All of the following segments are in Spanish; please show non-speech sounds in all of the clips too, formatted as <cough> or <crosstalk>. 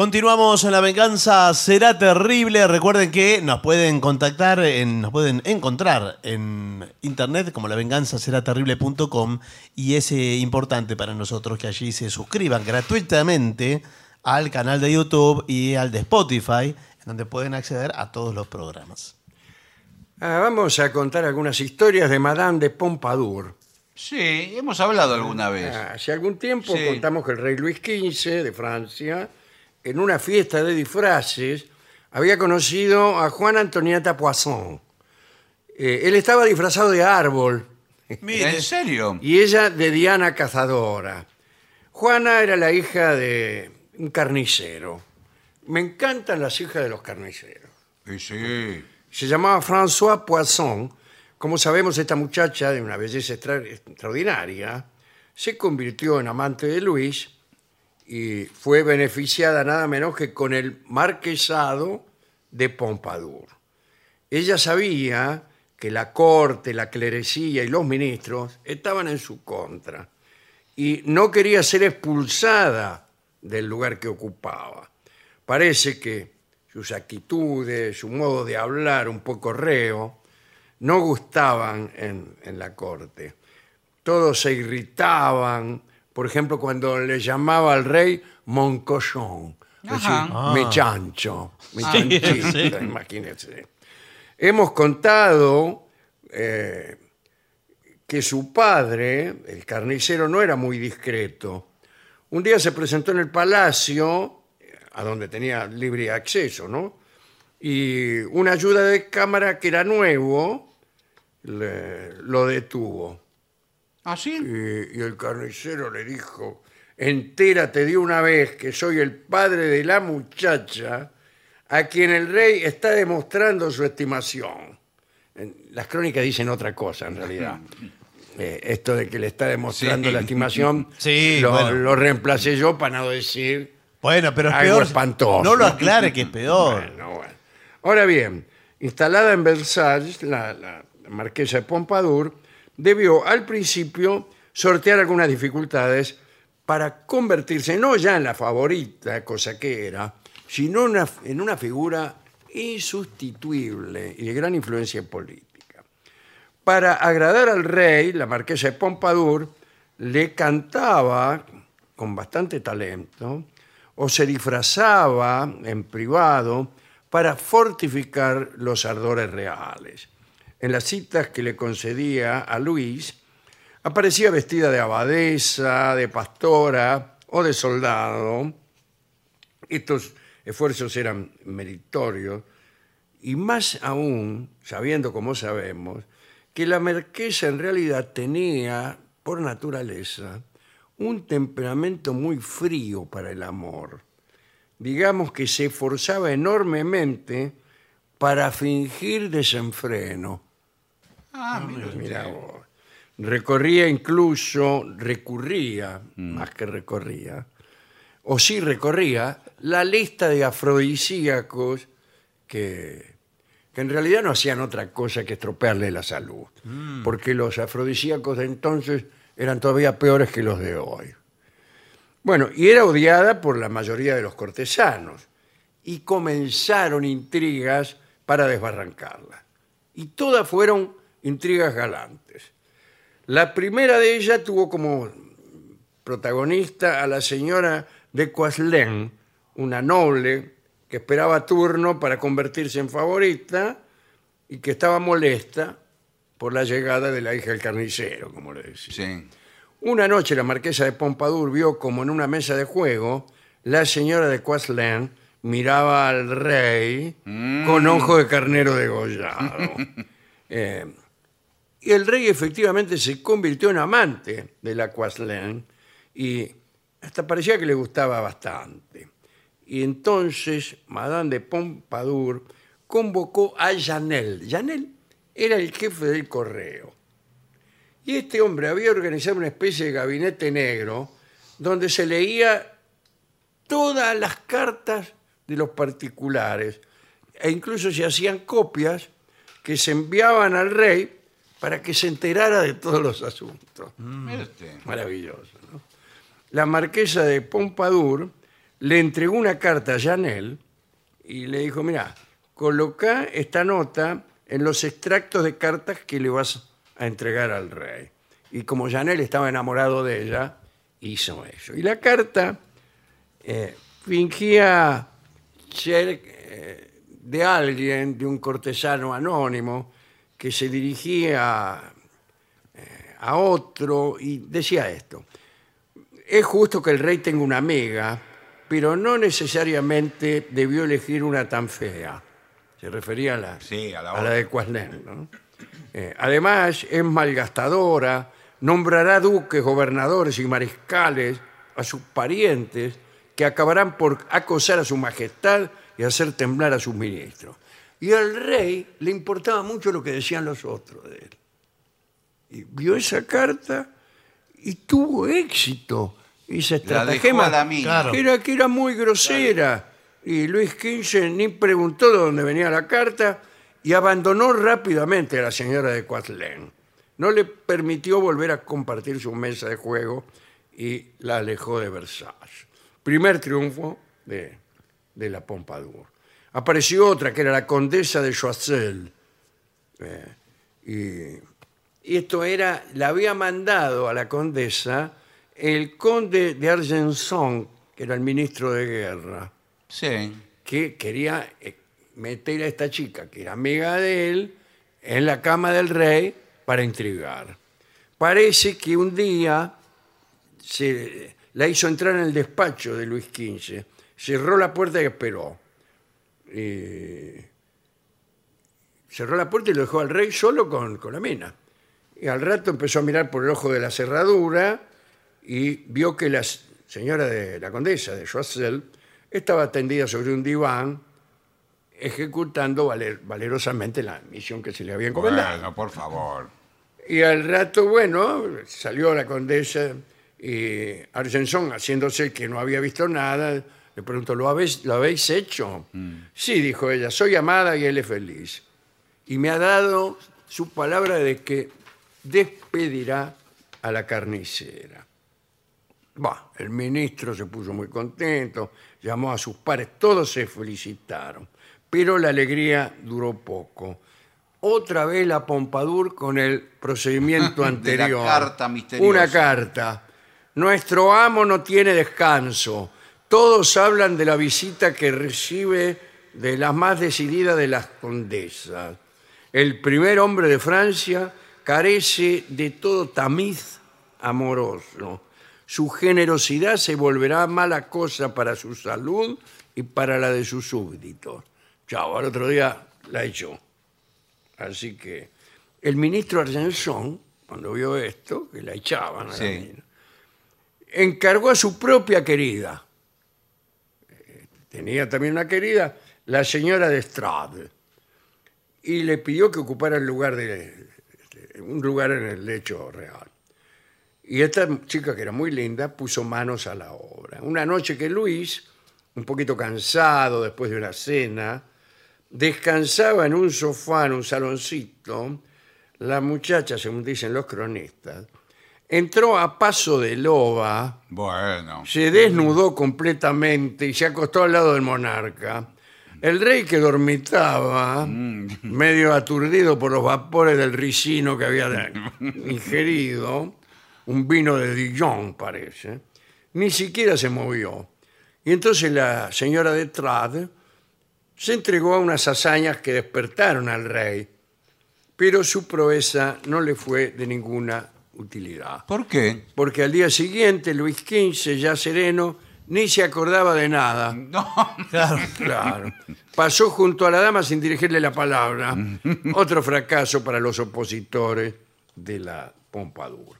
Continuamos en La Venganza Será Terrible. Recuerden que nos pueden contactar, en- nos pueden encontrar en internet como lavenganzaseraterrible.com y es eh, importante para nosotros que allí se suscriban gratuitamente al canal de YouTube y al de Spotify, en donde pueden acceder a todos los programas. Ah, vamos a contar algunas historias de Madame de Pompadour. Sí, hemos hablado alguna vez. Ah, Hace algún tiempo Sí. contamos que el rey Luis XV de Francia, en una fiesta de disfraces, había conocido a Juana Antonieta Poisson. Eh, él estaba disfrazado de árbol ¿En serio? y ella de Diana Cazadora. Juana era la hija de un carnicero. Me encantan las hijas de los carniceros. Sí, sí. Se llamaba François Poisson. Como sabemos, esta muchacha de una belleza extra- extraordinaria se convirtió en amante de Luis y fue beneficiada nada menos que con el marquesado de Pompadour. Ella sabía que la corte, la clerecía y los ministros estaban en su contra y no quería ser expulsada del lugar que ocupaba. Parece que sus actitudes, su modo de hablar un poco reo, no gustaban en, en la corte. Todos se irritaban, por ejemplo, cuando le llamaba al rey Moncochon, es decir, Ajá. me chancho, me Ah. chanchito, Sí. <laughs> imagínense. Hemos contado eh, que su padre, el carnicero, no era muy discreto. Un día se presentó en el palacio, eh, a donde tenía libre acceso, ¿no? Y una ayuda de cámara que era nuevo le- lo detuvo. ¿Ah, sí? Y, y el carnicero le dijo, entérate de una vez que soy el padre de la muchacha a quien el rey está demostrando su estimación. En- Las crónicas dicen otra cosa, en realidad. <laughs> Eh, esto de que le está demostrando Sí. la estimación, <laughs> Sí, lo, bueno. lo reemplacé yo para no decir... Bueno, pero es Algo peor. espantoso. No lo aclare que es <laughs> peor. Bueno, bueno. Ahora bien, instalada en Versalles, la, la marquesa de Pompadour debió al principio sortear algunas dificultades para convertirse no ya en la favorita, cosa que era, sino una- en una figura insustituible y de gran influencia política. Para agradar al rey, la marquesa de Pompadour le cantaba con bastante talento o se disfrazaba en privado para fortificar los ardores reales. En las citas que le concedía a Luis, aparecía vestida de abadesa, de pastora o de soldado. Estos esfuerzos eran meritorios y más aún, sabiendo como sabemos, que la marquesa en realidad tenía, por naturaleza, un temperamento muy frío para el amor. Digamos que se esforzaba enormemente para fingir desenfreno. Ah, mira usted. Mira vos. Recorría incluso, recurría, más que recorría, o sí recorría, la lista de afrodisíacos que, que en realidad no hacían otra cosa que estropearle la salud, porque los afrodisíacos de entonces eran todavía peores que los de hoy. Bueno, y era odiada por la mayoría de los cortesanos, y comenzaron intrigas para desbarrancarla. Y todas fueron intrigas galantes. La primera de ellas tuvo como protagonista a la señora de Coaslén, una noble que esperaba turno para convertirse en favorita y que estaba molesta por la llegada de la hija del carnicero, como le decía. Sí. Una noche la marquesa de Pompadour vio como en una mesa de juego la señora de Coaslén miraba al rey con ojo de carnero degollado. <laughs> Eh, y el rey efectivamente se convirtió en amante de la Coaslén y hasta parecía que le gustaba bastante. Y entonces Madame de Pompadour convocó a Janel. Janel era el jefe del correo. Y este hombre había organizado una especie de gabinete negro donde se leía todas las cartas de los particulares e incluso se hacían copias que se enviaban al rey para que se enterara de todos los asuntos. Mire usted. Maravilloso. ¿no? La marquesa de Pompadour le entregó una carta a Janel y le dijo, mira, coloca esta nota en los extractos de cartas que le vas a entregar al rey. Y como Janel estaba enamorado de ella, hizo eso. Y la carta eh, fingía ser eh, de alguien, de un cortesano anónimo, que se dirigía eh, a otro y decía esto. Es justo que el rey tenga una amiga, pero no necesariamente debió elegir una tan fea. Se refería a la, Sí, a la a de Quaslen, ¿no? Eh, además, es malgastadora, nombrará duques, gobernadores y mariscales a sus parientes que acabarán por acosar a su majestad y hacer temblar a sus ministros. Y al rey le importaba mucho lo que decían los otros de él. Y vio esa carta y tuvo éxito. Esa La dejó estratagema a la. Claro. era que era muy grosera. Y Luis XV ni preguntó de dónde venía la carta y abandonó rápidamente a la señora de Coatlén. No le permitió volver a compartir su mesa de juego y la alejó de Versalles. Primer triunfo de, de la Pompadour. Apareció otra que era la condesa de Choiseul. Y, y esto era, la había mandado a la condesa el conde de Argenson, que era el ministro de guerra, Sí. que quería eh, meter a esta chica, que era amiga de él, en la cama del rey para intrigar. Parece que un día se la hizo entrar en el despacho de Luis XV, cerró la puerta y esperó. Y cerró la puerta y lo dejó al rey solo con, con la mina. Y al rato empezó a mirar por el ojo de la cerradura y vio que la señora de la condesa de Choiseul estaba tendida sobre un diván ejecutando valer- valerosamente la misión que se le había encomendado. Bueno, por favor. Y al rato, bueno, salió la condesa y Argenson, haciéndose que no había visto nada, le preguntó, ¿lo habéis, ¿lo habéis hecho? Sí, dijo ella, soy amada y él es feliz. Y me ha dado su palabra de que despedirá a la carnicera. Bah, el ministro se puso muy contento, llamó a sus pares, todos se felicitaron, pero la alegría duró poco. Otra vez la Pompadour con el procedimiento <laughs> De la anterior. carta misteriosa. Una carta. Nuestro amo no tiene descanso. Todos hablan de la visita que recibe de la más decidida de las condesas. El primer hombre de Francia carece de todo tamiz amoroso. Su generosidad se volverá mala cosa para su salud y para la de sus súbditos. Chao, al otro día la echó. Así que el ministro Argenson, cuando vio esto, que la echaban a la Sí. mina, encargó a su propia querida. Tenía también una querida, la señora de Estrade, y le pidió que ocupara el lugar de- un lugar en el lecho real. Y esta chica, que era muy linda, puso manos a la obra. Una noche que Luis, un poquito cansado después de una cena, descansaba en un sofá, en un saloncito, la muchacha, según dicen los cronistas, entró a paso de loba, Bueno. se desnudó completamente y se acostó al lado del monarca. El rey que dormitaba, medio aturdido por los vapores del ricino que había <laughs> ingerido, un vino de Dijon parece, ni siquiera se movió. Y entonces la señora de Trade se entregó a unas hazañas que despertaron al rey, pero su proeza no le fue de ninguna utilidad ¿Por qué? porque al día siguiente Luis XV, ya sereno, ni se acordaba de nada. No. <laughs> Claro. Claro. Pasó junto a la dama sin dirigirle la palabra. <laughs> Otro fracaso para los opositores de la Pompadour.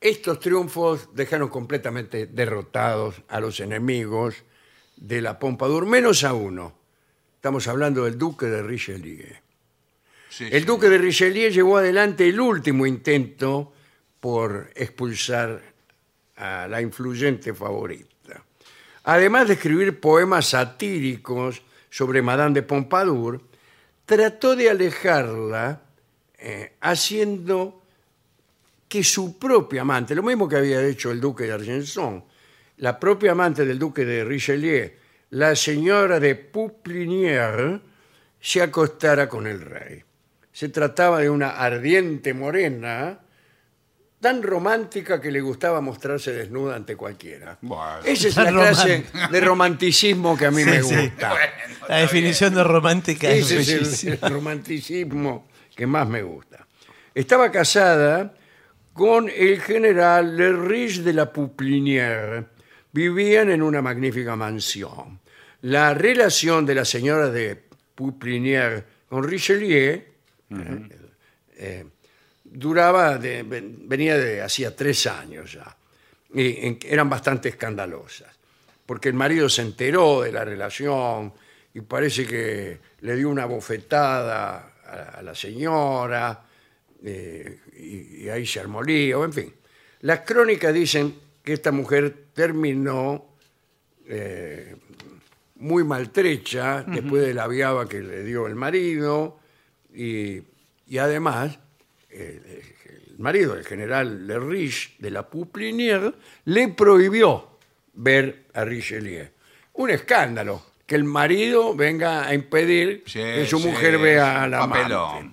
Estos triunfos dejaron completamente derrotados a los enemigos de la Pompadour, menos a uno. Estamos hablando del duque de Richelieu. Sí, El sí. duque de Richelieu llevó adelante el último intento por expulsar a la influyente favorita. Además de escribir poemas satíricos sobre Madame de Pompadour, trató de alejarla eh, haciendo que su propia amante, lo mismo que había hecho el duque de Argenson, la propia amante del duque de Richelieu, la señora de Pouplinière, se acostara con el rey. Se trataba de una ardiente morena, tan romántica que le gustaba mostrarse desnuda ante cualquiera. Bueno. Esa es la Tan clase de romanticismo que a mí Sí, me sí. gusta. La definición de romántica es Ese es el- bellísima. el, romanticismo que más me gusta. Estaba casada con el general Le Riche de la Pouplinière. Vivían en una magnífica mansión. La relación de la señora de Pouplinière con Richelieu eh, eh, duraba, de- ven- venía de hacía tres años ya. Y en- eran bastante escandalosas porque el marido se enteró de la relación y parece que le dio una bofetada a, a la señora eh, y, y ahí se armó lío, en fin. Las crónicas dicen que esta mujer terminó eh, muy maltrecha después de la viaba que le dio el marido y, y además el marido, el general Le Riche de la Pouplinière, le prohibió ver a Richelieu. Un escándalo, que el marido venga a impedir Sí, que su sí, mujer vea a la amante.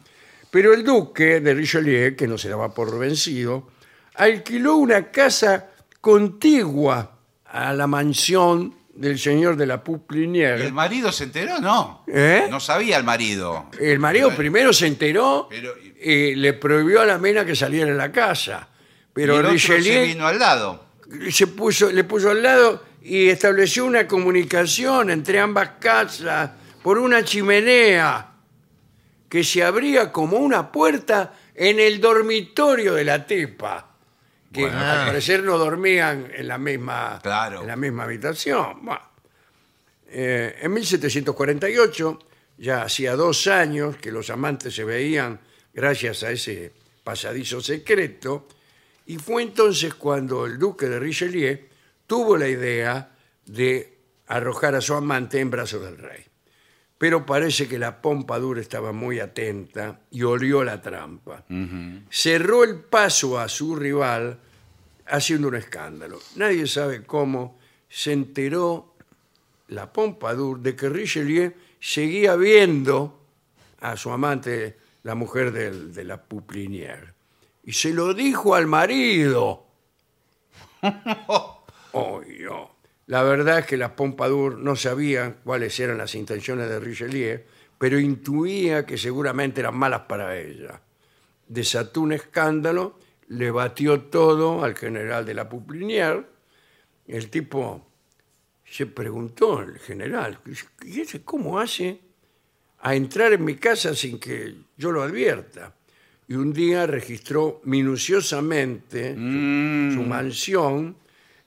Pero el duque de Richelieu, que no se daba por vencido, alquiló una casa contigua a la mansión del señor de la ¿El Pouplinière. marido se enteró? No. ¿Eh? No sabía el marido. El marido primero se enteró Pero- y le prohibió a la mena que saliera de la casa. y Pero el otro se Richelieu vino al lado. se puso, le puso al lado y estableció una comunicación entre ambas casas por una chimenea que se abría como una puerta en el dormitorio de la tipa. Que Bueno. al parecer no dormían en la misma, Claro. en la misma habitación. Bueno. Eh, en 1748, ya hacía dos años que los amantes se veían gracias a ese pasadizo secreto, y fue entonces cuando el duque de Richelieu tuvo la idea de arrojar a su amante en brazos del rey. Pero parece que la Pompadour estaba muy atenta y olió la trampa. Cerró el paso a su rival haciendo un escándalo. Nadie sabe cómo se enteró la Pompadour de que Richelieu seguía viendo a su amante, la mujer del- de la Pouplinière. Y se lo dijo al marido. <laughs> Oh, yo. La verdad es que la Pompadour no sabía cuáles eran las intenciones de Richelieu, pero intuía que seguramente eran malas para ella. Desató un escándalo, le batió todo al general de la Pouplinière. El tipo se preguntó, el general, ¿y ese cómo hace a entrar en mi casa sin que yo lo advierta? Y un día registró minuciosamente su- su mansión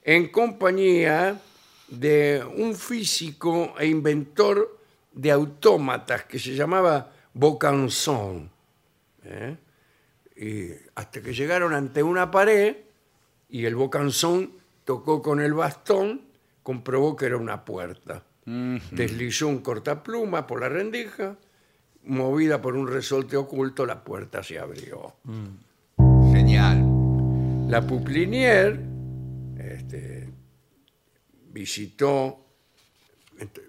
en compañía de un físico e inventor de autómatas que se llamaba Bocanson. ¿eh? Y hasta que llegaron ante una pared y el Bocanson tocó con el bastón, comprobó que era una puerta. Deslizó un cortapluma por la rendija, movida por un resorte oculto, la puerta se abrió. Genial. La Pouplinière este, visitó,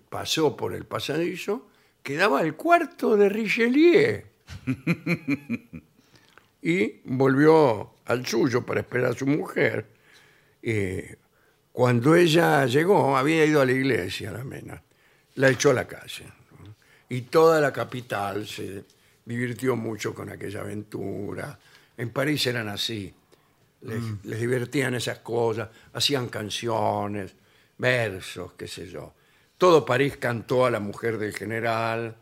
pasó por el pasadizo, quedaba el cuarto de Richelieu. <laughs> y volvió al suyo para esperar a su mujer. Y cuando ella llegó, había ido a la iglesia, la mena, la echó a la calle. ¿no? Y toda la capital se divirtió mucho con aquella aventura. En París eran así les, les divertían esas cosas, hacían canciones, versos, qué sé yo. Todo París cantó a la mujer del general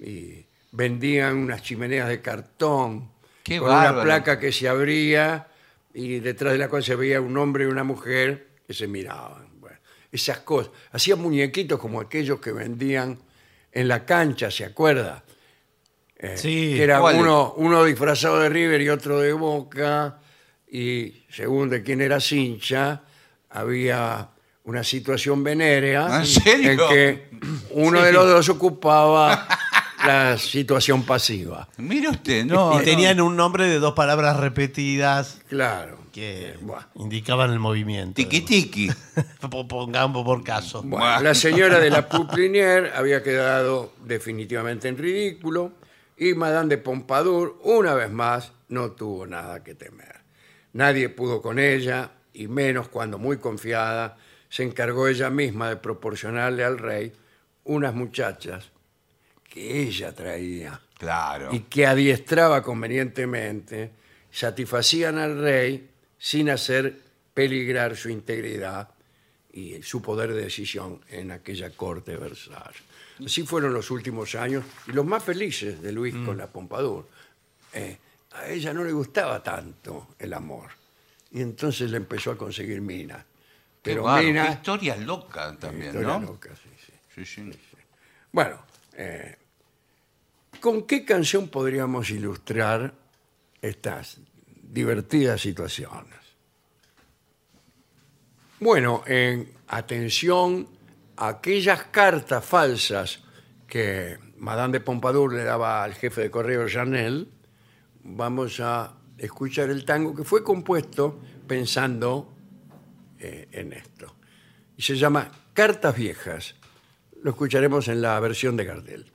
y vendían unas chimeneas de cartón Qué con una bárbaro. placa que se abría y detrás de la cual se veía un hombre y una mujer que se miraban. Bueno, esas cosas. Hacían muñequitos como aquellos que vendían en la cancha, ¿se acuerda? Eh, Sí. que era uno, uno disfrazado de River y otro de Boca, y según de quién era hincha, había una situación venérea ¿En serio? en que uno de los dos ocupaba la situación pasiva. Mire usted, no. y tenían un nombre de dos palabras repetidas. Claro. Que buah. indicaban el movimiento. Tiki tiki. <laughs> Po- Pongamos por caso. Bueno, la señora de la <laughs> Pouplinière había quedado definitivamente en ridículo y Madame de Pompadour, una vez más, no tuvo nada que temer. Nadie pudo con ella, y menos cuando muy confiada se encargó ella misma de proporcionarle al rey unas muchachas que ella traía Claro. y que adiestraba convenientemente, satisfacían al rey sin hacer peligrar su integridad y su poder de decisión en aquella corte de Versalles. Así fueron los últimos años y los más felices de Luis con la Pompadour. Eh, a ella no le gustaba tanto el amor y entonces le empezó a conseguir Mina. Qué Pero bárbaro, Mina... qué historia loca también, Historia ¿no? loca, sí, sí. Sí, sí. Bueno, eh, ¿con qué canción podríamos ilustrar estas divertidas situaciones? Bueno, en atención a aquellas cartas falsas que Madame de Pompadour le daba al jefe de correo Janel, vamos a escuchar el tango que fue compuesto pensando eh, en esto. Y se llama Cartas Viejas. Lo escucharemos en la versión de Gardel.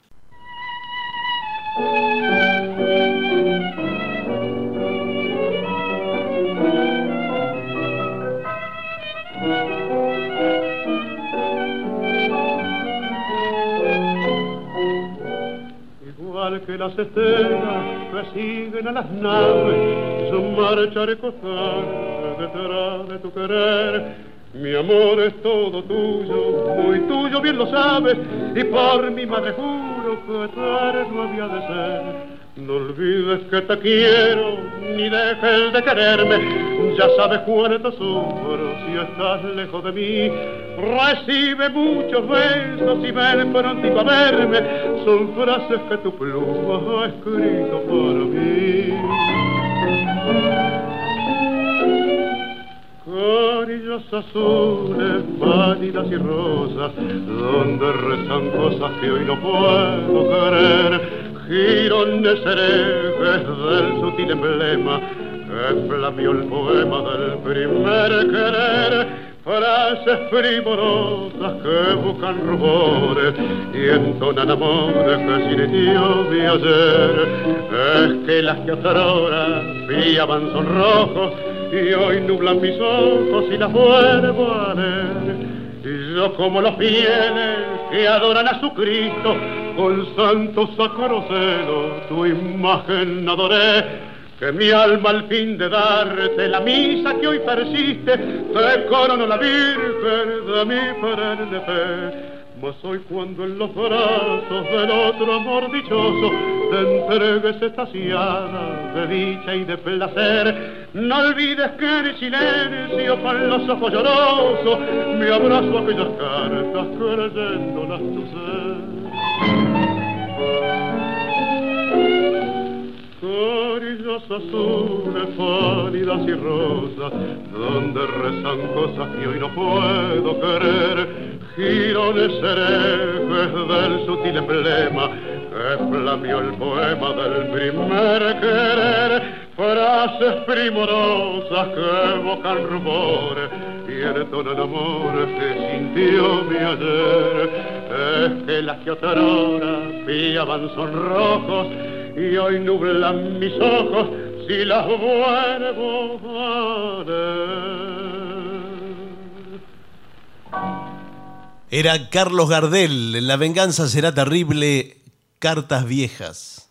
Que las estrellas que siguen a las naves, su marcha recostar detrás de tu querer. Mi amor es todo tuyo, muy tuyo, bien lo sabes, y por mi madre juro que eterno había de ser. No olvides que te quiero, ni dejes de quererme, ya sabes cuánto sufro si estás lejos de mí. Recibe muchos besos y ven prontito a verme, son frases que tu pluma ha escrito para mí. Carillas azules, pálidas y rosas, donde rezan cosas que hoy no puedo querer. Girones herejes del sutil emblema que flameó el poema del primer querer. Frases primorosas que buscan rubores y entonan amores que sintió de ayer. Es que las que otrora brillaban son rojos y hoy nublan mis ojos y las vuelvo a. Y yo como los fieles que adoran a su Cristo, con santo sacro celo tu imagen adoré. Que mi alma al fin de darte la misa que hoy persiste, te corono la Virgen de mi perenne fe. Mas hoy cuando en los brazos del otro amor dichoso te entregues estaciada de dicha y de placer, no olvides que en silencio con los ojos llorosos me abrazo a aquellas cartas creyéndolas tu ser. Azules, pálidas y rosas, donde rezan cosas que hoy no puedo querer. Girones herejes del sutil emblema que flameó el poema del primer querer. Frases primorosas que evocan rumores y entonan amores que sintió mi ayer. Es que las que otrora piaban son rojos y hoy nublan mis ojos si las vuelvo a. Era Carlos Gardel, La venganza será terrible, cartas viejas.